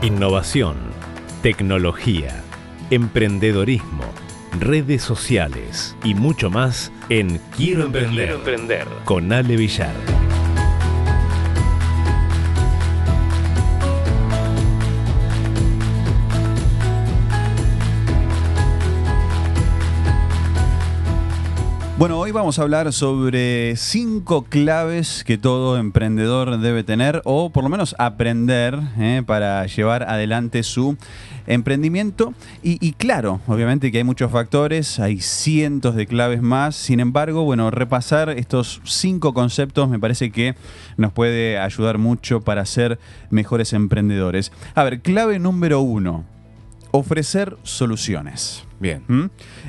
Innovación, tecnología, emprendedorismo, redes sociales y mucho más en Quiero Emprender, emprender. con Ale Villar. Bueno, hoy vamos a hablar sobre cinco claves que todo emprendedor debe tener o por lo menos aprender eh, para llevar adelante su emprendimiento. Y, claro, obviamente que hay muchos factores, hay cientos de claves más. Sin embargo, bueno, repasar estos cinco conceptos me parece que nos puede ayudar mucho para ser mejores emprendedores. A ver, clave número uno. Ofrecer soluciones. Bien. ¿Mm?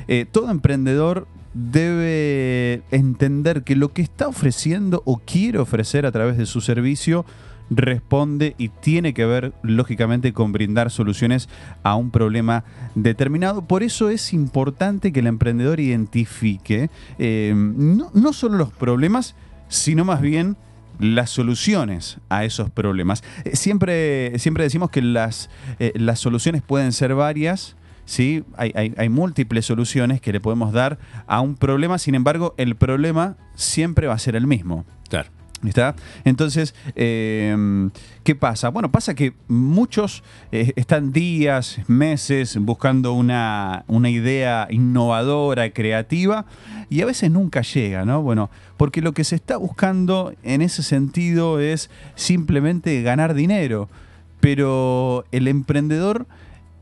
Eh, todo emprendedor debe entender que lo que está ofreciendo o quiere ofrecer a través de su servicio responde y tiene que ver lógicamente con brindar soluciones a un problema determinado. Por eso es importante que el emprendedor identifique eh, no, solo los problemas, sino más bien las soluciones a esos problemas. Eh, siempre, siempre decimos que las, eh, las soluciones pueden ser varias, ¿sí? Hay, múltiples soluciones que le podemos dar a un problema, sin embargo, el problema siempre va a ser el mismo. Claro. ¿Está? Entonces, em, ¿qué pasa? Bueno, pasa que muchos eh, están días, meses buscando una, una, idea innovadora, creativa, y a veces nunca llega, ¿no? Bueno, porque lo que se está buscando en ese sentido es simplemente ganar dinero, pero el emprendedor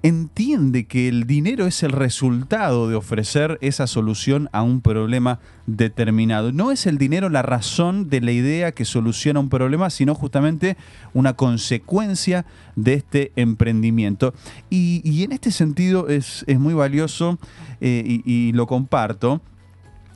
entiende que el dinero es el resultado de ofrecer esa solución a un problema determinado. No es el dinero la razón de la idea que soluciona un problema, sino justamente una consecuencia de este emprendimiento. Y, en este sentido es, muy valioso eh, y, lo comparto.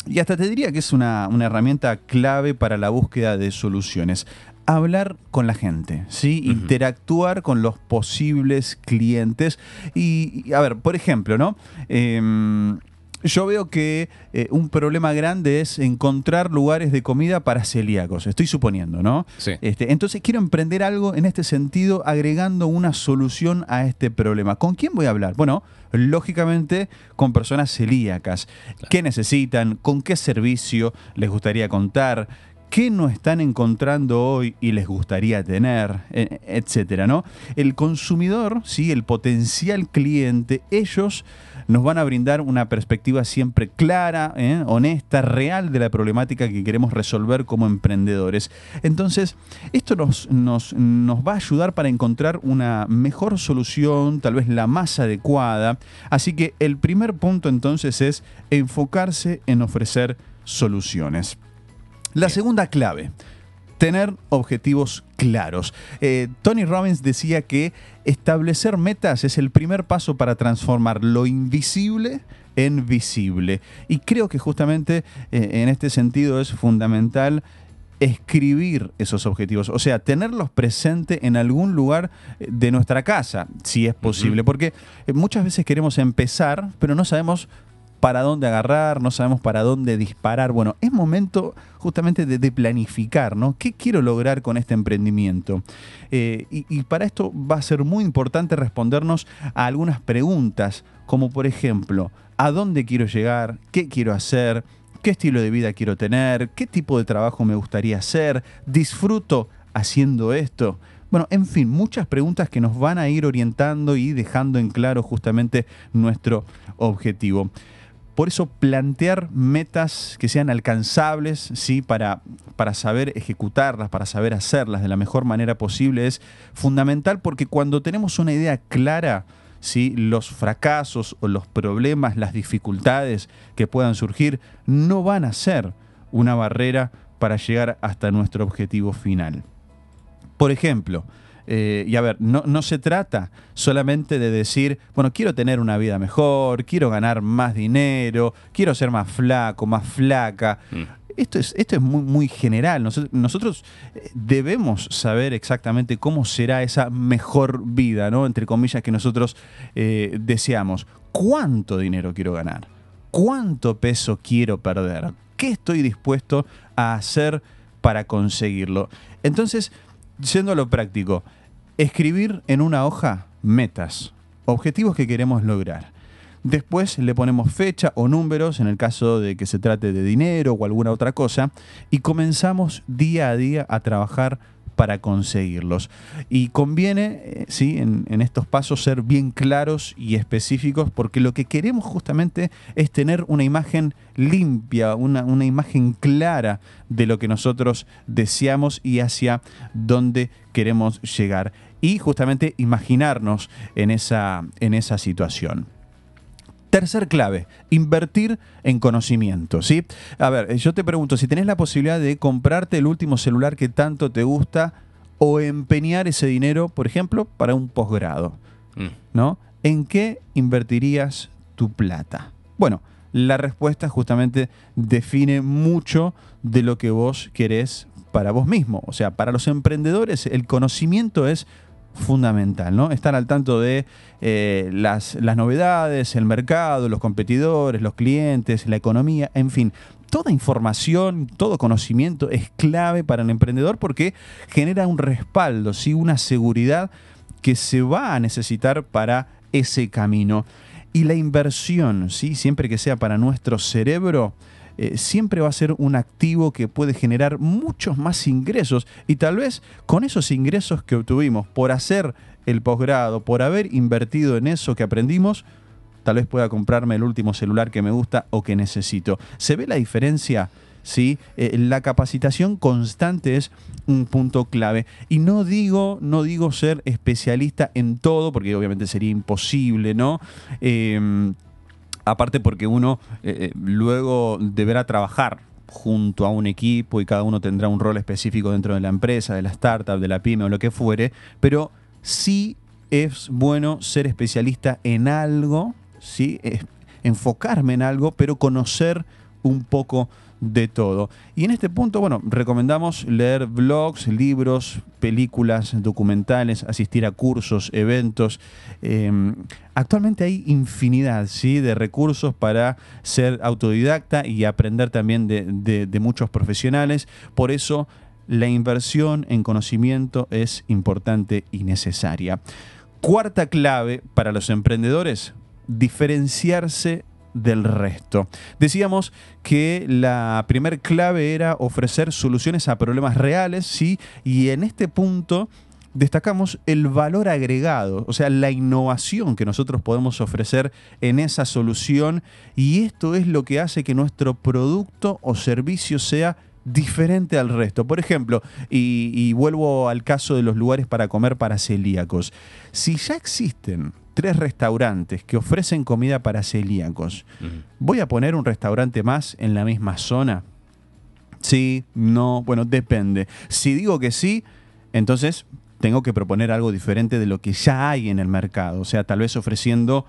Y hasta te diría que es una, una herramienta clave para la búsqueda de soluciones hablar con la gente, ¿sí? Interactuar con los posibles clientes. Y, a ver, por ejemplo, ¿no? Em, yo veo que eh, un problema grande es encontrar lugares de comida para celíacos, estoy suponiendo, ¿no? Sí. Este, entonces quiero emprender algo en este sentido, agregando una solución a este problema. ¿Con quién voy a hablar? Bueno, lógicamente con personas celíacas. ¿Qué necesitan? ¿Con qué servicio les gustaría contar? Qué no están encontrando hoy y les gustaría tener, e, etcétera, ¿no? El consumidor, ¿sí? el potencial cliente, ellos nos van a brindar una perspectiva siempre clara, ¿eh? honesta, real de la problemática que queremos resolver como emprendedores. Entonces, esto nos, nos, nos va a ayudar para encontrar una mejor solución, tal vez la más adecuada. Así que el primer punto entonces es enfocarse en ofrecer soluciones. La segunda clave, tener objetivos claros. Eh, Tony Robbins decía que establecer metas es el primer paso para transformar lo invisible en visible. Y creo que justamente eh, en este sentido es fundamental escribir esos objetivos, o sea, tenerlos presentes en algún lugar eh, de nuestra casa, si es posible, porque muchas veces queremos empezar, pero no sabemos para dónde agarrar, no sabemos para dónde disparar. Bueno, es momento justamente de, planificar, ¿no? ¿Qué quiero lograr con este emprendimiento? Eh, y, para esto va a ser muy importante respondernos a algunas preguntas, como por ejemplo, ¿a dónde quiero llegar? ¿Qué quiero hacer? ¿Qué estilo de vida quiero tener? ¿Qué tipo de trabajo me gustaría hacer? ¿Disfruto haciendo esto? Bueno, en fin, muchas preguntas que nos van a ir orientando y dejando en claro justamente nuestro objetivo. Por eso plantear metas que sean alcanzables, ¿sí? para, para saber ejecutarlas, para saber hacerlas de la mejor manera posible es fundamental porque cuando tenemos una idea clara, ¿sí? los fracasos o los problemas, las dificultades que puedan surgir, no van a ser una barrera para llegar hasta nuestro objetivo final. Por ejemplo, eh, y a ver, no, se trata solamente de decir, bueno, quiero tener una vida mejor, quiero ganar más dinero, quiero ser más flaco, más flaca. Mm. Esto es, esto es muy, muy general. Nosotros, eh, debemos saber exactamente cómo será esa mejor vida, ¿no? Entre comillas, que nosotros eh, deseamos. ¿Cuánto dinero quiero ganar? ¿Cuánto peso quiero perder? ¿Qué estoy dispuesto a hacer para conseguirlo? Entonces, siendo lo práctico, escribir en una hoja metas, objetivos que queremos lograr. Después le ponemos fecha o números en el caso de que se trate de dinero o alguna otra cosa y comenzamos día a día a trabajar para conseguirlos. Y conviene, eh, ¿sí? En, estos pasos ser bien claros y específicos porque lo que queremos justamente es tener una imagen limpia, una, una imagen clara de lo que nosotros deseamos y hacia dónde queremos llegar. Y justamente imaginarnos en esa, en esa situación. Tercer clave, invertir en conocimiento, ¿sí? A ver, yo te pregunto, si tenés la posibilidad de comprarte el último celular que tanto te gusta o empeñar ese dinero, por ejemplo, para un posgrado, mm. ¿no? ¿En qué invertirías tu plata? Bueno, la respuesta justamente define mucho de lo que vos querés para vos mismo. O sea, para los emprendedores el conocimiento es fundamental, ¿no? Estar al tanto de eh, las, las novedades, el mercado, los competidores, los clientes, la economía, en fin, toda información, todo conocimiento es clave para el emprendedor porque genera un respaldo, ¿sí? una seguridad que se va a necesitar para ese camino. Y la inversión, ¿sí? siempre que sea para nuestro cerebro, eh, siempre va a ser un activo que puede generar muchos más ingresos y tal vez con esos ingresos que obtuvimos por hacer el posgrado, por haber invertido en eso que aprendimos, tal vez pueda comprarme el último celular que me gusta o que necesito. ¿Se ve la diferencia? ¿sí? Eh, la capacitación constante es un punto clave. Y no digo, no digo ser especialista en todo, porque obviamente sería imposible, ¿no? Em, aparte porque uno eh, eh, luego deberá trabajar junto a un equipo y cada uno tendrá un rol específico dentro de la empresa, de la startup, de la pyme o lo que fuere, pero sí es bueno ser especialista en algo, ¿sí? enfocarme en algo, pero conocer un poco de todo. Y en este punto, bueno, recomendamos leer blogs, libros, películas, documentales, asistir a cursos, eventos. Em, actualmente hay infinidad ¿sí? de recursos para ser autodidacta y aprender también de, de muchos profesionales. Por eso la inversión en conocimiento es importante y necesaria. Cuarta clave para los emprendedores, diferenciarse del resto. Decíamos que la primer clave era ofrecer soluciones a problemas reales, ¿sí? Y en este punto destacamos el valor agregado, o sea, la innovación que nosotros podemos ofrecer en esa solución y esto es lo que hace que nuestro producto o servicio sea diferente al resto. Por ejemplo, y, y vuelvo al caso de los lugares para comer para celíacos, si ya existen tres restaurantes que ofrecen comida para celíacos. ¿Voy a poner un restaurante más en la misma zona? Sí, no, bueno, depende. Si digo que sí, entonces tengo que proponer algo diferente de lo que ya hay en el mercado. O sea, tal vez ofreciendo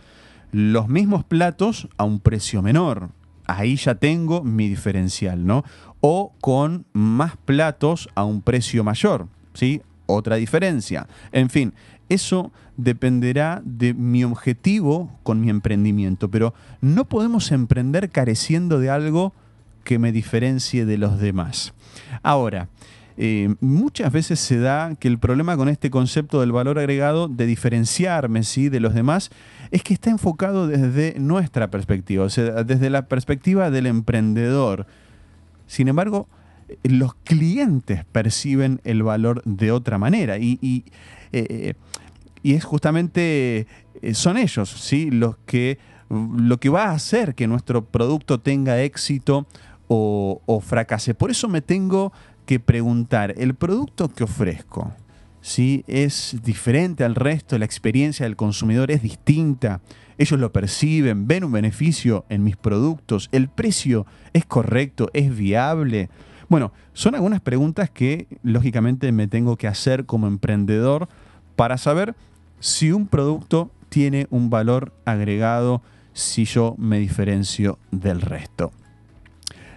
los mismos platos a un precio menor. Ahí ya tengo mi diferencial, ¿no? O con más platos a un precio mayor, ¿sí? Otra diferencia. En fin, eso dependerá de mi objetivo con mi emprendimiento, pero no podemos emprender careciendo de algo que me diferencie de los demás. Ahora, eh, muchas veces se da que el problema con este concepto del valor agregado, de diferenciarme ¿sí? de los demás, es que está enfocado desde nuestra perspectiva, o sea, desde la perspectiva del emprendedor. Sin embargo, los clientes perciben el valor de otra manera y, eh, y es justamente, eh, son ellos, ¿sí? Los que, lo que va a hacer que nuestro producto tenga éxito o, o fracase. Por eso me tengo que preguntar, ¿el producto que ofrezco? ¿sí? es diferente al resto, la experiencia del consumidor es distinta, ellos lo perciben, ven un beneficio en mis productos, el precio es correcto, es viable. Bueno, son algunas preguntas que lógicamente me tengo que hacer como emprendedor para saber si un producto tiene un valor agregado si yo me diferencio del resto.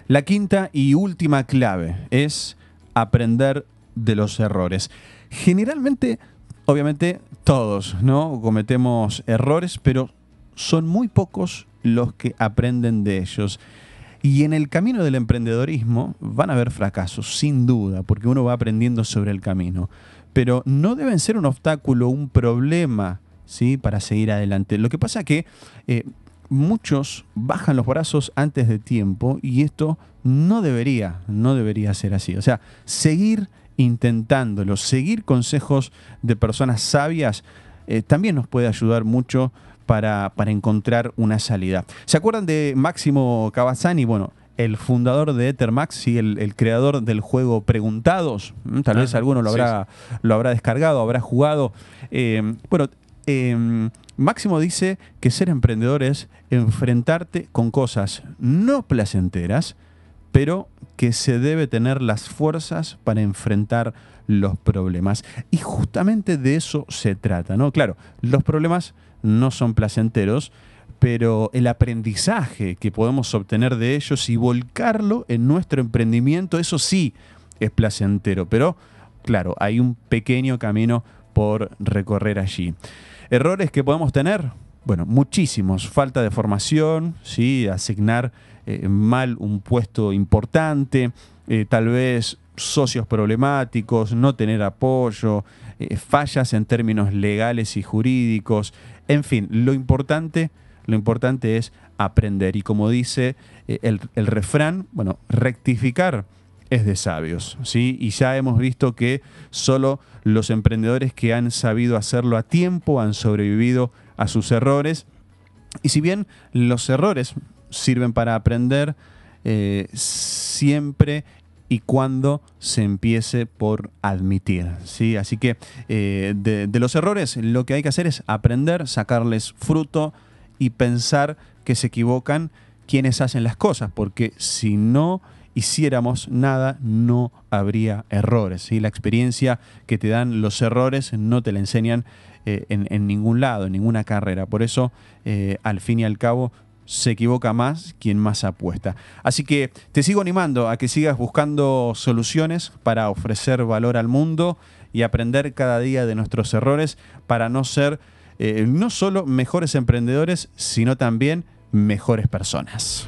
La quinta y última clave es aprender de los errores. Generalmente, obviamente, todos ¿no? cometemos errores, pero son muy pocos los que aprenden de ellos. Y en el camino del emprendedorismo van a haber fracasos, sin duda, porque uno va aprendiendo sobre el camino pero no deben ser un obstáculo, un problema, ¿sí? Para seguir adelante. Lo que pasa que eh, muchos bajan los brazos antes de tiempo y esto no debería, no debería ser así. O sea, seguir intentándolo, seguir consejos de personas sabias, eh, también nos puede ayudar mucho para, encontrar una salida. ¿Se acuerdan de Máximo Cavazzani? Bueno, el fundador de Ethermax y el, creador del juego Preguntados. Mm, tal vez alguno lo habrá, lo habrá descargado, habrá jugado. Eh, bueno, em, Máximo dice que ser emprendedor es enfrentarte con cosas no placenteras, pero que se debe tener las fuerzas para enfrentar los problemas. Y justamente de eso se trata, ¿no? Claro, los problemas no son placenteros, pero el aprendizaje que podemos obtener de ellos y volcarlo en nuestro emprendimiento, eso sí es placentero, pero claro, hay un pequeño camino por recorrer allí. Errores que podemos tener, bueno, muchísimos. Falta de formación, asignar eh, mal un puesto importante, eh, tal vez socios problemáticos, no tener apoyo, eh, fallas en términos legales y jurídicos. En fin, lo importante, lo importante es aprender. Y como dice el, el refrán, bueno, rectificar es de sabios, ¿sí? Y ya hemos visto que solo los emprendedores que han sabido hacerlo a tiempo han sobrevivido a sus errores. Y si bien los errores sirven para aprender, eh, siempre y cuando se empiece por admitir. ¿sí? Así que eh, de, los errores lo que hay que hacer es aprender, sacarles fruto y pensar que se equivocan quienes hacen las cosas, porque si no hiciéramos nada, no habría errores. La experiencia que te dan los errores no te la enseñan eh, en, ningún lado, en ninguna carrera. Por eso, eh, al fin y al cabo, se equivoca más quien más apuesta. Así que te sigo animando a que sigas buscando soluciones para ofrecer valor al mundo y aprender cada día de nuestros errores para no ser eh, no solo mejores emprendedores, sino también mejores personas.